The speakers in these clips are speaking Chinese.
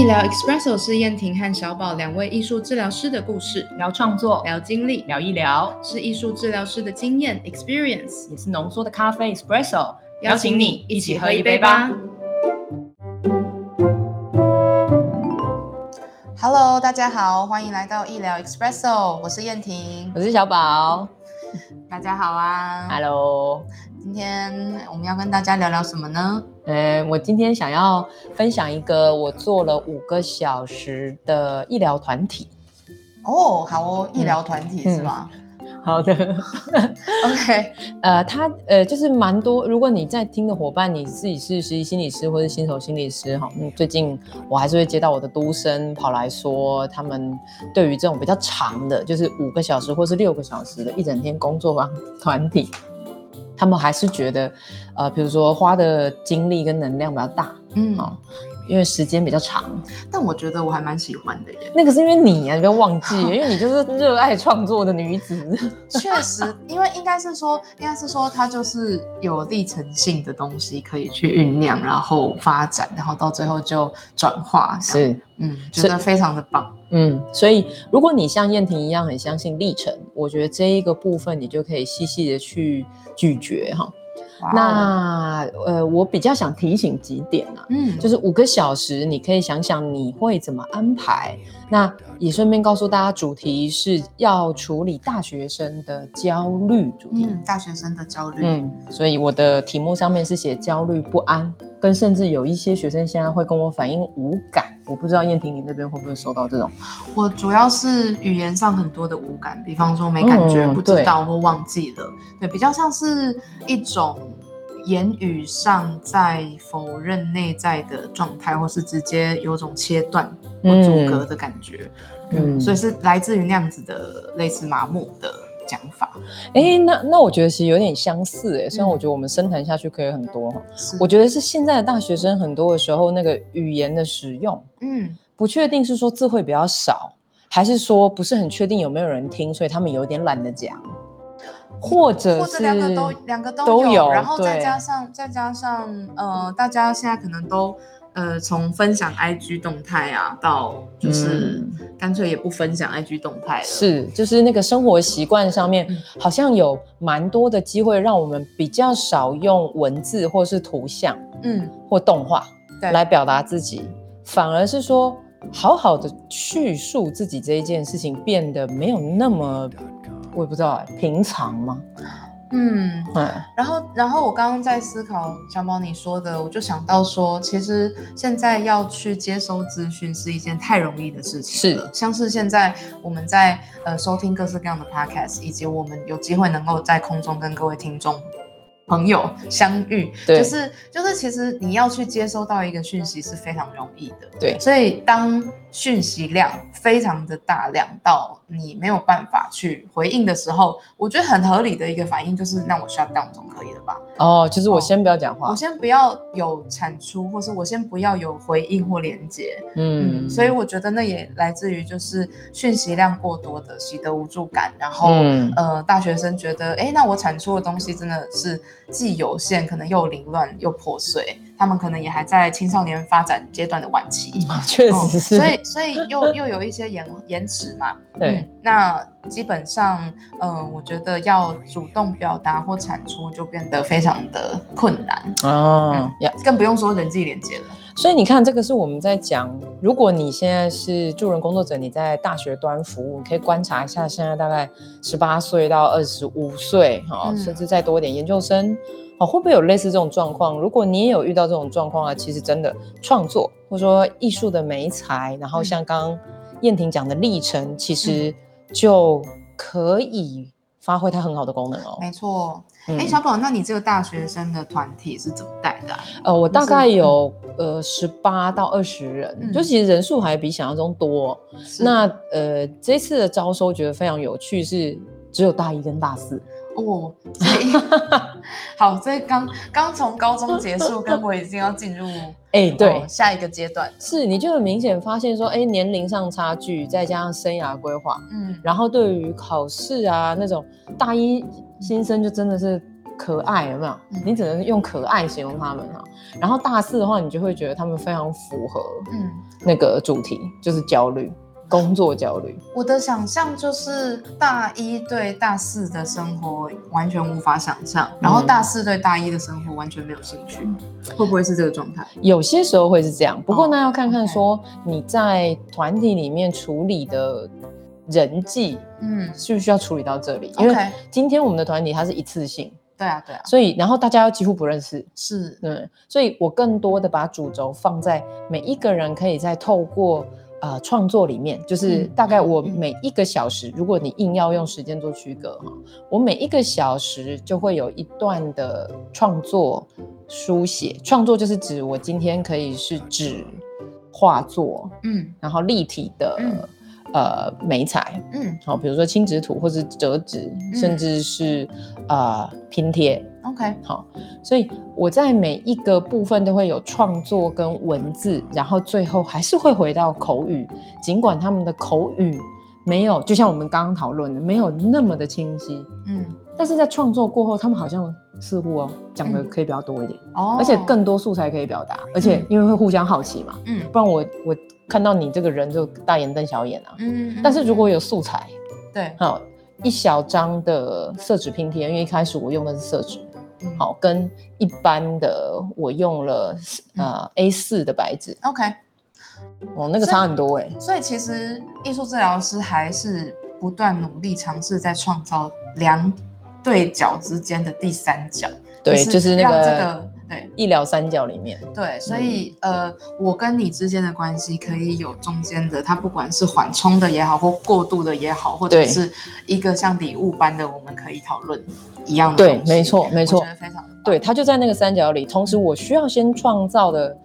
医疗 Espresso 是燕婷和小宝两位艺术治疗师的故事，聊创作，聊经历，聊医疗，是艺术治疗师的经验。Experience，也是浓缩的咖啡 espresso。邀请你一起喝一杯吧。Hello，大家好，欢迎来到医疗 Espresso，我是燕婷，我是小宝。大家好啊，Hello。今天我们要跟大家聊聊什么呢？呃，我今天想要分享一个我做了五个小时的医疗团体。哦，好哦，医疗团体是吗？好的，OK。呃，他呃，就是蛮多。如果你在听的伙伴，你自己是实习心理师或是新手心理师哈，嗯，最近我还是会接到我的督生跑来说，他们对于这种比较长的，就是五个小时或是六个小时的一整天工作坊团体。他们还是觉得，呃，比如说花的精力跟能量比较大，嗯，因为时间比较长。但我觉得我还蛮喜欢的耶。那个是因为你啊，你不要忘记，因为你就是热爱创作的女子。确实，因为应该是说，应该是说，它就是有历程性的东西可以去酝酿，然后发展，然后到最后就转化。是，嗯，觉得非常的棒。嗯，所以如果你像燕婷一样很相信历程，我觉得这一个部分你就可以细细的去咀嚼哈。那呃，我比较想提醒几点啊，嗯，就是五个小时，你可以想想你会怎么安排。那也顺便告诉大家，主题是要处理大学生的焦虑主题。嗯，大学生的焦虑。嗯，所以我的题目上面是写焦虑不安，跟甚至有一些学生现在会跟我反映无感。我不知道燕婷你那边会不会收到这种？我主要是语言上很多的无感，比方说没感觉、不知道或忘记了，对，比较像是一种言语上在否认内在的状态，或是直接有种切断或阻隔的感觉，嗯，所以是来自于那样子的类似麻木的。想法，哎，那那我觉得其实有点相似，哎，虽然我觉得我们深谈下去可以很多哈，我觉得是现在的大学生很多的时候那个语言的使用，嗯，不确定是说字汇比较少，还是说不是很确定有没有人听，所以他们有点懒得讲，或者是两个都两个都有，然后再加上再加上呃，大家现在可能都。呃，从分享 IG 动态啊，到就是干脆也不分享 IG 动态了。是，就是那个生活习惯上面，好像有蛮多的机会，让我们比较少用文字或是图像，嗯，或动画来表达自己，反而是说好好的叙述自己这一件事情，变得没有那么，我也不知道平常吗？嗯，对然后，然后我刚刚在思考小宝你说的，我就想到说，其实现在要去接收资讯是一件太容易的事情了。像是现在我们在呃收听各式各样的 podcast，以及我们有机会能够在空中跟各位听众朋友相遇，就是就是其实你要去接收到一个讯息是非常容易的。对，所以当讯息量非常的大量到。你没有办法去回应的时候，我觉得很合理的一个反应就是，那我 shut down 总可以了吧？哦，就是我先不要讲话，我先不要有产出，或是我先不要有回应或连接。嗯，所以我觉得那也来自于就是讯息量过多的习得无助感，然后呃，大学生觉得，哎，那我产出的东西真的是既有限，可能又凌乱又破碎。他们可能也还在青少年发展阶段的晚期，确实是，所以所以又又有一些延延迟嘛。对，那基本上，嗯，我觉得要主动表达或产出就变得非常的困难哦，更不用说人际连接了。所以你看，这个是我们在讲，如果你现在是助人工作者，你在大学端服务，你可以观察一下，现在大概十八岁到二十五岁，哈，甚至再多一点研究生。哦，会不会有类似这种状况？如果你也有遇到这种状况啊，其实真的创作或者说艺术的美才，然后像刚刚燕婷讲的历程，其实就可以发挥它很好的功能哦。没错，哎，小宝，那你这个大学生的团体是怎么带的？呃，我大概有呃十八到二十人，就其实人数还比想象中多。那呃，这次的招收觉得非常有趣，是只有大一跟大四。哦，好，所以刚刚从高中结束，跟我已经要进入 哎，对，下一个阶段是，你就很明显发现说，哎，年龄上差距，再加上生涯规划，嗯，然后对于考试啊那种大一新生就真的是可爱，有没有？你只能用可爱形容他们哈。然后大四的话，你就会觉得他们非常符合嗯那个主题，就是焦虑。工作焦虑，我的想象就是大一对大四的生活完全无法想象，然后大四对大一的生活完全没有兴趣，会不会是这个状态？有些时候会是这样，不过那要看看说你在团体里面处理的人际，嗯，需不需要处理到这里？因为今天我们的团体它是一次性，对啊，对啊，所以然后大家又几乎不认识，是，嗯，所以我更多的把主轴放在每一个人可以在透过。呃，创作里面就是大概我每一个小时，如果你硬要用时间做区隔哈，我每一个小时就会有一段的创作书写。创作就是指我今天可以是指画作，嗯，然后立体的呃美彩，嗯，好，比如说轻纸图或者折纸，甚至是啊拼贴。OK，好，所以我在每一个部分都会有创作跟文字，然后最后还是会回到口语，尽管他们的口语没有，就像我们刚刚讨论的，没有那么的清晰，嗯，但是在创作过后，他们好像似乎哦讲的可以比较多一点，哦，而且更多素材可以表达，而且因为会互相好奇嘛，嗯，不然我我看到你这个人就大眼瞪小眼啊，嗯，但是如果有素材，对，好一小张的色纸拼贴，因为一开始我用的是色纸。好，跟一般的我用了呃 A 四的白纸，OK，哦，那个差很多哎。所以其实艺术治疗师还是不断努力尝试在创造两对角之间的第三角，对，就是那个。对，医疗三角里面，对，所以呃，我跟你之间的关系可以有中间的，它不管是缓冲的也好，或过度的也好，或者是一个像礼物般的，我们可以讨论一样的。对，没错，没错，觉得非常的对，它就在那个三角里。同时，我需要先创造的。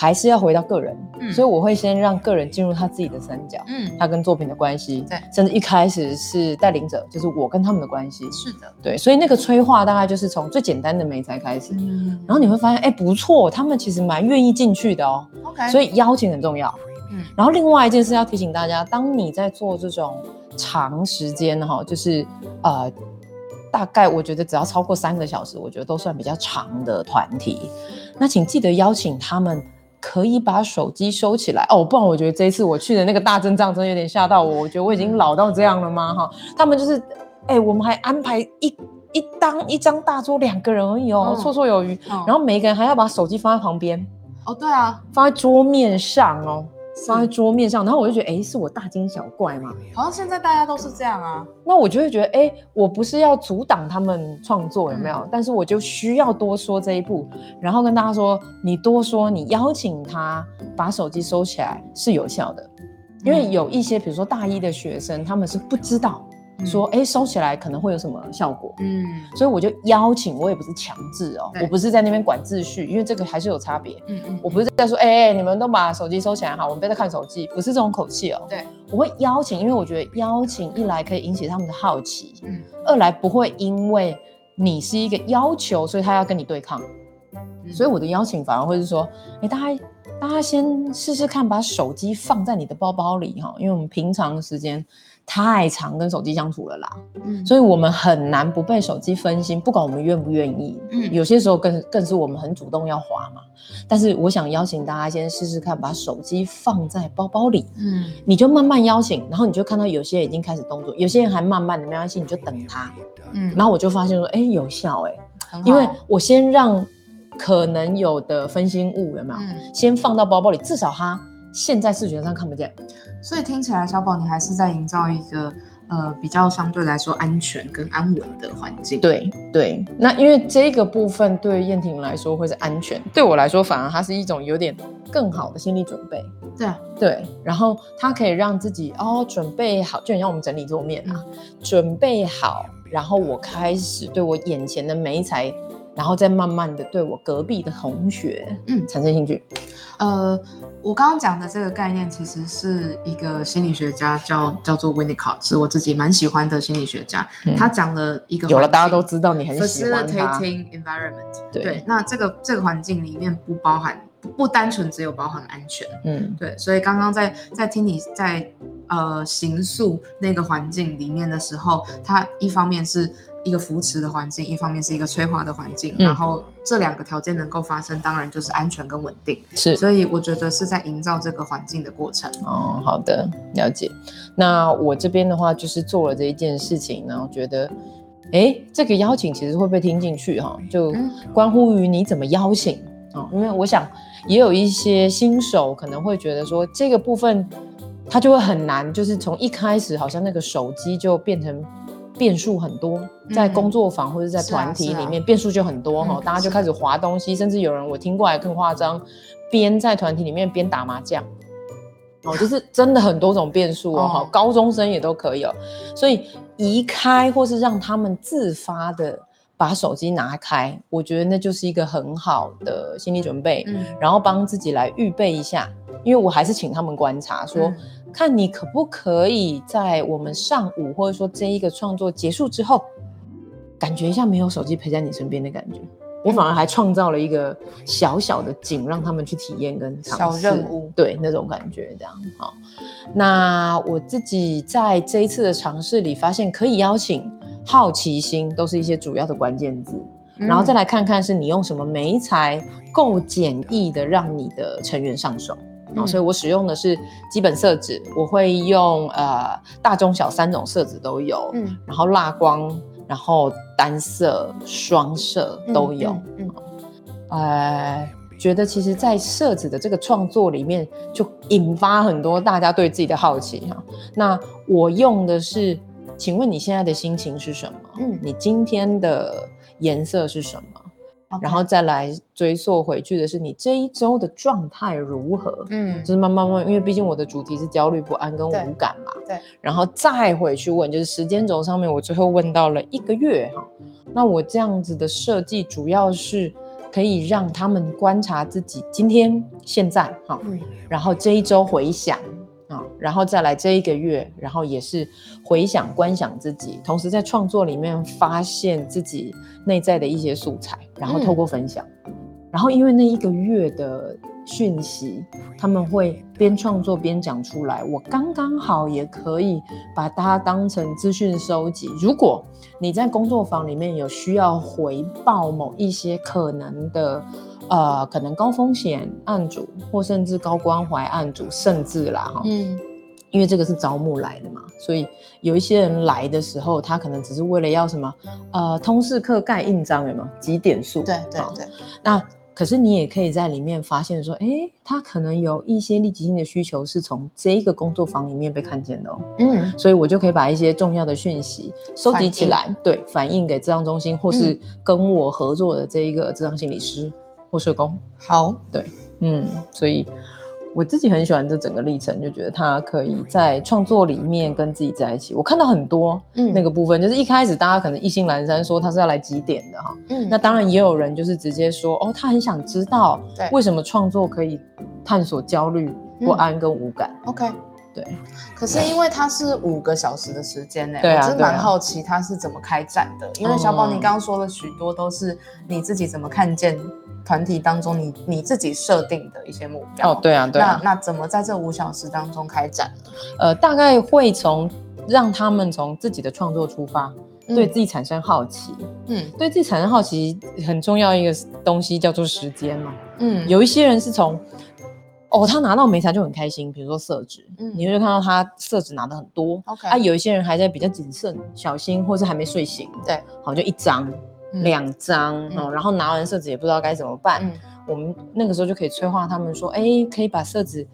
还是要回到个人，所以我会先让个人进入他自己的三角，嗯，他跟作品的关系，对，甚至一开始是带领者，就是我跟他们的关系，是的，对，所以那个催化大概就是从最简单的美才开始，嗯，然后你会发现，哎，不错，他们其实蛮愿意进去的哦，OK，所以邀请很重要，嗯，然后另外一件事要提醒大家，当你在做这种长时间哈，就是呃，大概我觉得只要超过三个小时，我觉得都算比较长的团体，那请记得邀请他们。可以把手机收起来哦，不然我觉得这一次我去的那个大阵仗真的有点吓到我。我觉得我已经老到这样了吗？哈，他们就是，哎，我们还安排一一当一张大桌两个人而已哦，绰绰有余。然后每一个人还要把手机放在旁边。哦，对啊，放在桌面上哦。放在桌面上，然后我就觉得，哎，是我大惊小怪吗？好像现在大家都是这样啊。那我就会觉得，哎，我不是要阻挡他们创作，有没有？但是我就需要多说这一步，然后跟大家说，你多说，你邀请他把手机收起来是有效的，因为有一些，比如说大一的学生，他们是不知道。说哎，收起来可能会有什么效果？嗯，所以我就邀请，我也不是强制哦，我不是在那边管秩序，因为这个还是有差别。嗯嗯，我不是在说哎哎，你们都把手机收起来哈，我们不要再看手机，不是这种口气哦。对，我会邀请，因为我觉得邀请一来可以引起他们的好奇，嗯，二来不会因为你是一个要求，所以他要跟你对抗。所以我的邀请反而会是说，哎，大家大家先试试看，把手机放在你的包包里哈，因为我们平常的时间。太常跟手机相处了啦，嗯，所以我们很难不被手机分心，不管我们愿不愿意，嗯，有些时候更更是我们很主动要滑嘛。但是我想邀请大家先试试看，把手机放在包包里，嗯，你就慢慢邀请，然后你就看到有些人已经开始动作，有些人还慢慢的没关系，你就等他，嗯，然后我就发现说，哎，有效，哎，因为我先让可能有的分心物有没有，先放到包包里，至少他现在视觉上看不见。所以听起来，小宝你还是在营造一个呃比较相对来说安全跟安稳的环境。对对，那因为这个部分对燕婷来说会是安全，对我来说反而它是一种有点更好的心理准备。对啊，对，然后它可以让自己哦准备好，就很像我们整理桌面啊，准备好，然后我开始对我眼前的美才，然后再慢慢的对我隔壁的同学嗯产生兴趣。呃。我刚刚讲的这个概念，其实是一个心理学家叫叫做 Winnicott，是我自己蛮喜欢的心理学家。他讲了一个有了，大家都知道你很喜欢他。Environment，对，那这个这个环境里面不包含不单纯只有包含安全，嗯，对。所以刚刚在在听你在呃形塑那个环境里面的时候，它一方面是一个扶持的环境，一方面是一个催化的环境，然后这两个条件能够发生，当然就是安全跟稳定。是，所以我觉得是在营造这个环境的过程。哦，好的，了解。那我这边的话就是做了这一件事情，然后觉得，哎，这个邀请其实会被听进去哈，就关乎于你怎么邀请啊，因为我想也有一些新手可能会觉得说这个部分他就会很难，就是从一开始好像那个手机就变成。变数很多，在工作坊或者在团体里面，变数就很多哈，大家就开始划东西，甚至有人我听过还更夸张，边在团体里面边打麻将，哦，就是真的很多种变数哦，哈，高中生也都可以。哦，所以移开或是让他们自发的把手机拿开，我觉得那就是一个很好的心理准备，嗯，然后帮自己来预备一下，因为我还是请他们观察说。看你可不可以在我们上午，或者说这一个创作结束之后，感觉一下没有手机陪在你身边的感觉。我反而还创造了一个小小的景，让他们去体验跟小任务，对那种感觉这样。好，那我自己在这一次的尝试里发现，可以邀请好奇心，都是一些主要的关键字。然后再来看看是你用什么媒材够简易的，让你的成员上手。哦，所以我使用的是基本色纸，我会用呃大中小三种色纸都有，嗯，然后蜡光，然后单色、双色都有，嗯，呃，觉得其实，在色纸的这个创作里面，就引发很多大家对自己的好奇哈。那我用的是，请问你现在的心情是什么？嗯，你今天的颜色是什么？然后再来追溯回去的是你这一周的状态如何？嗯，就是慢慢慢，因为毕竟我的主题是焦虑不安跟无感嘛。对。然后再回去问，就是时间轴上面，我最后问到了一个月哈。那我这样子的设计，主要是可以让他们观察自己今天现在哈，然后这一周回想。啊，然后再来这一个月，然后也是回想、观想自己，同时在创作里面发现自己内在的一些素材，然后透过分享，然后因为那一个月的讯息，他们会边创作边讲出来，我刚刚好也可以把它当成资讯收集。如果你在工作坊里面有需要回报某一些可能的。呃，可能高风险案主，或甚至高关怀案主，甚至啦哈，嗯，因为这个是招募来的嘛，所以有一些人来的时候，他可能只是为了要什么，呃，通识课盖印章，有没有几点数？对对对。那可是你也可以在里面发现说，哎，他可能有一些立即性的需求是从这一个工作坊里面被看见的哦，嗯，所以我就可以把一些重要的讯息收集起来，对，反映给智商中心或是跟我合作的这一个智商心理师。或社工好，对，嗯，所以我自己很喜欢这整个历程，就觉得他可以在创作里面跟自己在一起。我看到很多那个部分，就是一开始大家可能一心阑珊，说他是要来几点的哈，嗯，那当然也有人就是直接说，哦，他很想知道为什么创作可以探索焦虑、不安跟无感。OK，对。可是因为他是五个小时的时间呢，我真蛮好奇他是怎么开展的。因为小宝，你刚刚说了许多都是你自己怎么看见。团体当中，你你自己设定的一些目标哦，对啊，对啊。那那怎么在这五小时当中开展？呃，大概会从让他们从自己的创作出发，对自己产生好奇。嗯，对自己产生好奇很重要一个东西叫做时间嘛。嗯，有一些人是从哦，他拿到美材就很开心，比如说色纸，嗯，你会看到他色纸拿的很多。OK，啊，有一些人还在比较谨慎、小心，或是还没睡醒。对，好，就一张。两张哦，然后拿完色纸也不知道该怎么办。我们那个时候就可以催化他们说：“哎，可以把色纸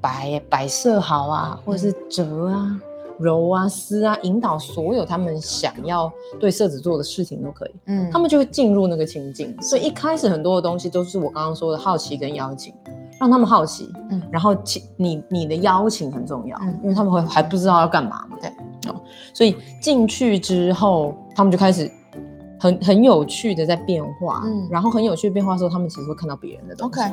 摆摆设好啊，或者是折啊、揉啊、撕啊，引导所有他们想要对色纸做的事情都可以。”嗯，他们就会进入那个情境。所以一开始很多的东西都是我刚刚说的好奇跟邀请，让他们好奇。嗯，然后请你你的邀请很重要，因为他们会还不知道要干嘛嘛。对，哦，所以进去之后，他们就开始。很很有趣的在变化，嗯，然后很有趣的变化时候，他们其实会看到别人的东西。OK，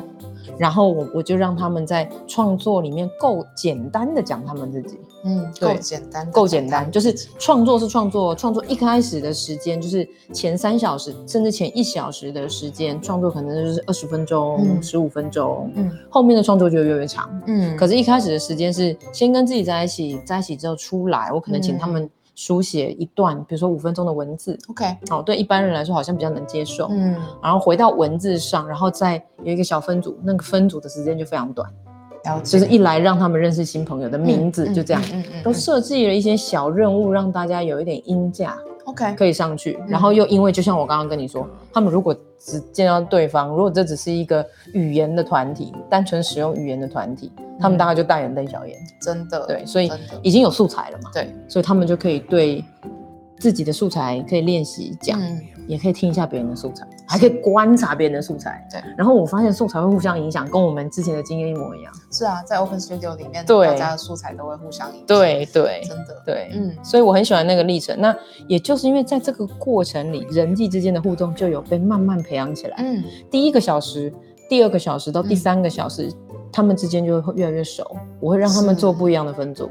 然后我我就让他们在创作里面够简单的讲他们自己，嗯，够简单，够简单，就是创作是创作，创作一开始的时间就是前三小时，甚至前一小时的时间，创作可能就是二十分钟、十五分钟，嗯，后面的创作就越来越长，嗯，可是，一开始的时间是先跟自己在一起，在一起之后出来，我可能请他们。书写一段，比如说五分钟的文字，OK，好，对一般人来说好像比较能接受，嗯，然后回到文字上，然后再有一个小分组，那个分组的时间就非常短，就是一来让他们认识新朋友的名字，就这样，嗯嗯，都设计了一些小任务，让大家有一点音价。OK，可以上去，然后又因为就像我刚刚跟你说，他们如果只见到对方，如果这只是一个语言的团体，单纯使用语言的团体，他们大概就大眼瞪小眼，真的，对，所以已经有素材了嘛，对，所以他们就可以对自己的素材可以练习讲。也可以听一下别人的素材，还可以观察别人的素材。对，然后我发现素材会互相影响，跟我们之前的经验一模一样。是啊，在 Open Studio 里面，大家的素材都会互相影响。对对，真的对，嗯，所以我很喜欢那个历程。那也就是因为在这个过程里，人际之间的互动就有被慢慢培养起来。嗯，第一个小时、第二个小时到第三个小时，他们之间就会越来越熟。我会让他们做不一样的分组。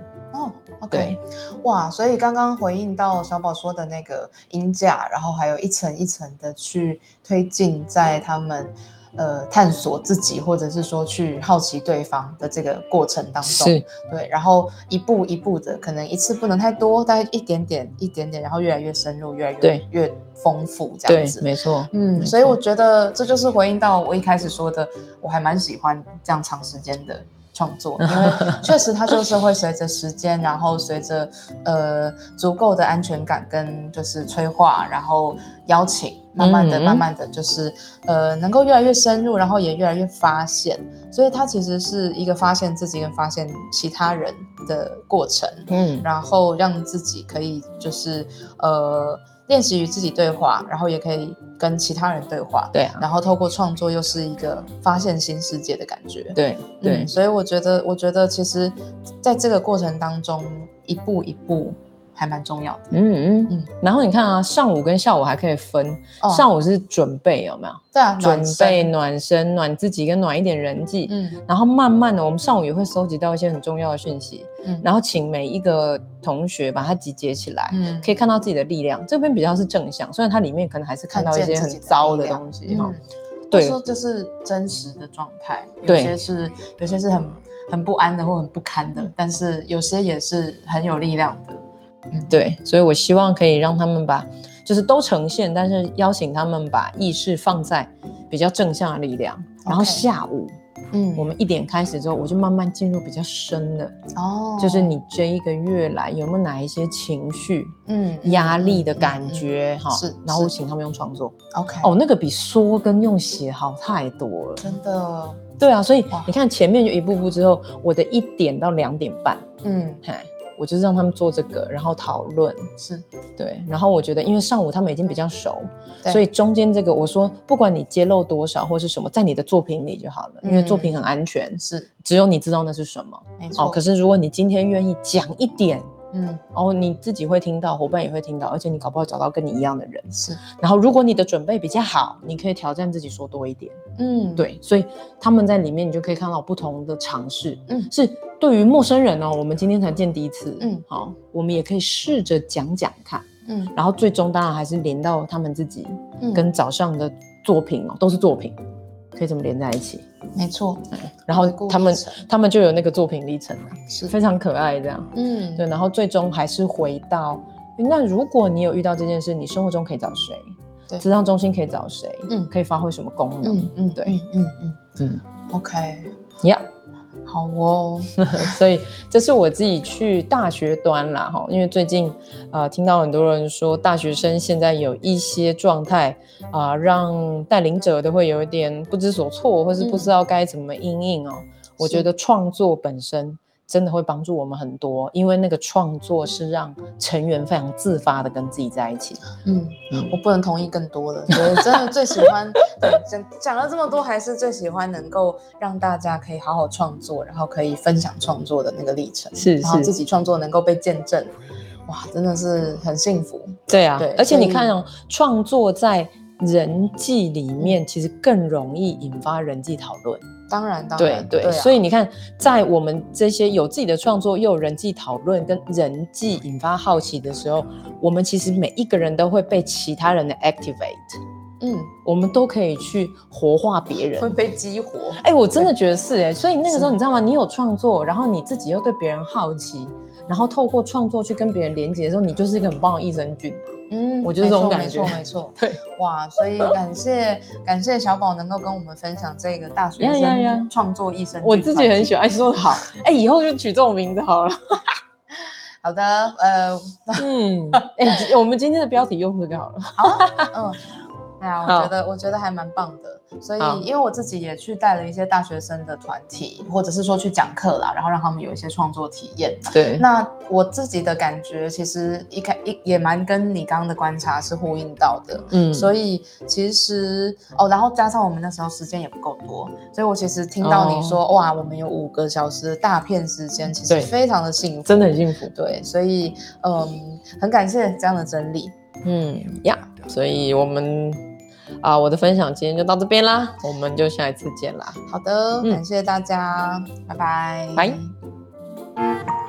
哦。OK，哇，所以刚刚回应到小宝说的那个音架，然后还有一层一层的去推进，在他们呃探索自己，或者是说去好奇对方的这个过程当中，是，对，然后一步一步的，可能一次不能太多，大概一点点一点点，然后越来越深入，越来越越丰富这样子，没错，嗯，所以我觉得这就是回应到我一开始说的，我还蛮喜欢这样长时间的。创作，因为 确实它就是会随着时间，然后随着呃足够的安全感跟就是催化，然后邀请，慢慢的、慢慢的就是呃能够越来越深入，然后也越来越发现，所以它其实是一个发现自己跟发现其他人的过程，嗯，然后让自己可以就是呃。练习与自己对话，然后也可以跟其他人对话，对啊，然后透过创作又是一个发现新世界的感觉，对对，所以我觉得，我觉得其实在这个过程当中，一步一步。还蛮重要的，嗯嗯嗯。然后你看啊，上午跟下午还可以分，上午是准备有没有？对啊，准备暖身，暖自己跟暖一点人际。嗯。然后慢慢的，我们上午也会收集到一些很重要的讯息，嗯。然后请每一个同学把它集结起来，嗯，可以看到自己的力量。这边比较是正向，虽然它里面可能还是看到一些很糟的东西哈。对，说这是真实的状态，有些是有些是很很不安的或很不堪的，但是有些也是很有力量的。对，所以我希望可以让他们把，就是都呈现，但是邀请他们把意识放在比较正向的力量。然后下午，嗯，我们一点开始之后，我就慢慢进入比较深的哦，就是你这一个月来有没有哪一些情绪，嗯，压力的感觉哈，是，然后我请他们用创作，OK，哦，那个比说跟用写好太多了，真的，对啊，所以你看前面就一步步之后，我的一点到两点半，嗯，嗨。我就是让他们做这个，然后讨论，是对。然后我觉得，因为上午他们已经比较熟，所以中间这个我说，不管你揭露多少或是什么，在你的作品里就好了，因为作品很安全，是只有你知道那是什么。没错。可是如果你今天愿意讲一点。嗯，然后你自己会听到，伙伴也会听到，而且你搞不好找到跟你一样的人。是，然后如果你的准备比较好，你可以挑战自己说多一点。嗯，对，所以他们在里面你就可以看到不同的尝试。嗯，是对于陌生人哦，我们今天才见第一次。嗯，好，我们也可以试着讲讲看。嗯，然后最终当然还是连到他们自己跟早上的作品哦，都是作品。可以这么连在一起？没错，然后他们他们就有那个作品历程了，是非常可爱这样。嗯，对，然后最终还是回到那如果你有遇到这件事，你生活中可以找谁？对，智商中心可以找谁？嗯，可以发挥什么功能？嗯嗯，对，嗯嗯嗯嗯，OK，Yeah。好哦，所以这是我自己去大学端啦哈，因为最近啊听到很多人说大学生现在有一些状态啊，让带领者都会有一点不知所措，或是不知道该怎么应应哦。我觉得创作本身。真的会帮助我们很多，因为那个创作是让成员非常自发的跟自己在一起。嗯，我不能同意更多的，我真的最喜欢 讲讲了这么多，还是最喜欢能够让大家可以好好创作，然后可以分享创作的那个历程，是，然后自己创作能够被见证，哇，真的是很幸福。对啊，对，而且你看哦，创作在人际里面其实更容易引发人际讨论。当然，当然，对对，所以你看，在我们这些有自己的创作，又有人际讨论跟人际引发好奇的时候，我们其实每一个人都会被其他人的 activate，嗯，我们都可以去活化别人，会被激活。哎，我真的觉得是哎，所以那个时候你知道吗？你有创作，然后你自己又对别人好奇。然后透过创作去跟别人连接的时候，你就是一个很棒的益生菌。嗯，我就是这种感觉，没错没错。对，哇，所以感谢感谢小宝能够跟我们分享这个大学生创作一生。我自己很喜欢，说的好，哎，以后就取这种名字好了。好的，呃，嗯，哎，我们今天的标题用这个好了。好，嗯。对啊，我觉得我觉得还蛮棒的，所以因为我自己也去带了一些大学生的团体，或者是说去讲课啦，然后让他们有一些创作体验。对，那我自己的感觉其实一开一也蛮跟你刚刚的观察是呼应到的，嗯，所以其实哦，然后加上我们那时候时间也不够多，所以我其实听到你说哇，我们有五个小时的大片时间，其实非常的幸福，真的很幸福。对，所以嗯，很感谢这样的整理，嗯呀，所以我们。啊，我的分享今天就到这边啦，我们就下一次见啦。好的，感谢大家，拜拜，拜。